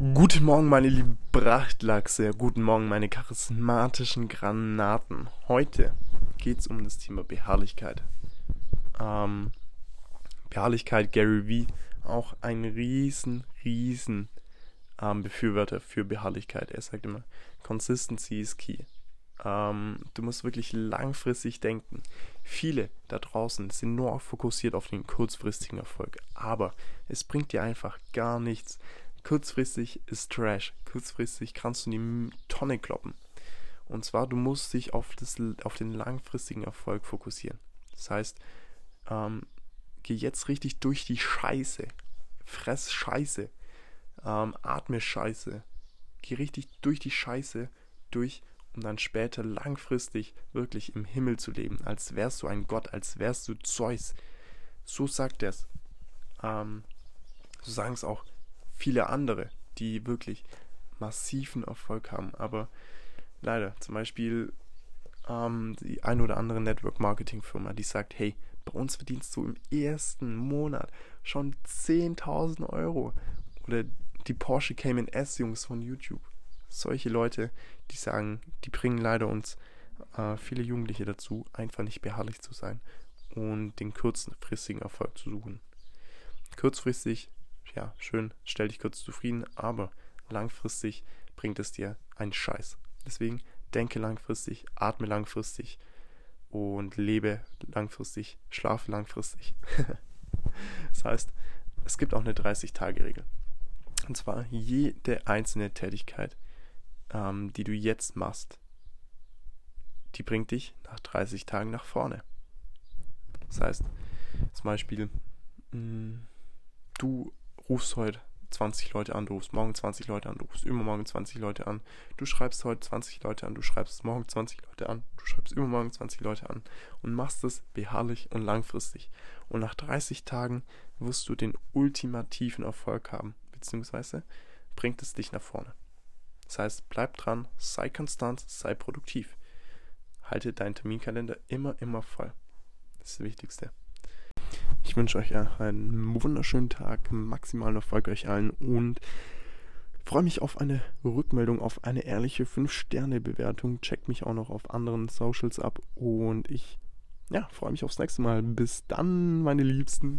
Guten Morgen, meine lieben Prachtlachse. Guten Morgen, meine charismatischen Granaten. Heute geht es um das Thema Beharrlichkeit. Ähm, Beharrlichkeit, Gary V. auch ein riesen, riesen ähm, Befürworter für Beharrlichkeit. Er sagt immer, Consistency is key. Ähm, du musst wirklich langfristig denken. Viele da draußen sind nur fokussiert auf den kurzfristigen Erfolg. Aber es bringt dir einfach gar nichts. Kurzfristig ist Trash. Kurzfristig kannst du die Tonne kloppen. Und zwar, du musst dich auf, das, auf den langfristigen Erfolg fokussieren. Das heißt, ähm, geh jetzt richtig durch die Scheiße. Fress Scheiße. Ähm, atme Scheiße. Geh richtig durch die Scheiße durch um dann später langfristig wirklich im Himmel zu leben, als wärst du ein Gott, als wärst du Zeus. So sagt er es. Ähm, so sagen es auch viele andere, die wirklich massiven Erfolg haben. Aber leider, zum Beispiel ähm, die ein oder andere Network-Marketing-Firma, die sagt, hey, bei uns verdienst du im ersten Monat schon 10.000 Euro. Oder die Porsche Cayman S-Jungs von YouTube solche Leute, die sagen, die bringen leider uns äh, viele Jugendliche dazu, einfach nicht beharrlich zu sein und den kurzfristigen Erfolg zu suchen. Kurzfristig, ja, schön, stell dich kurz zufrieden, aber langfristig bringt es dir einen Scheiß. Deswegen denke langfristig, atme langfristig und lebe langfristig, schlafe langfristig. das heißt, es gibt auch eine 30-Tage-Regel. Und zwar jede einzelne Tätigkeit ähm, die du jetzt machst, die bringt dich nach 30 Tagen nach vorne. Das heißt, zum Beispiel, mh, mm, du rufst heute 20 Leute an, du rufst morgen 20 Leute an, du rufst übermorgen 20 Leute an, du schreibst heute 20 Leute an, du schreibst morgen 20 Leute an, du schreibst übermorgen 20 Leute an und machst es beharrlich und langfristig. Und nach 30 Tagen wirst du den ultimativen Erfolg haben, beziehungsweise bringt es dich nach vorne. Das heißt, bleib dran, sei konstant, sei produktiv. Halte deinen Terminkalender immer, immer voll. Das ist das Wichtigste. Ich wünsche euch einen wunderschönen Tag, maximalen Erfolg euch allen und freue mich auf eine Rückmeldung, auf eine ehrliche 5-Sterne-Bewertung. Checkt mich auch noch auf anderen Socials ab und ich ja, freue mich aufs nächste Mal. Bis dann, meine Liebsten.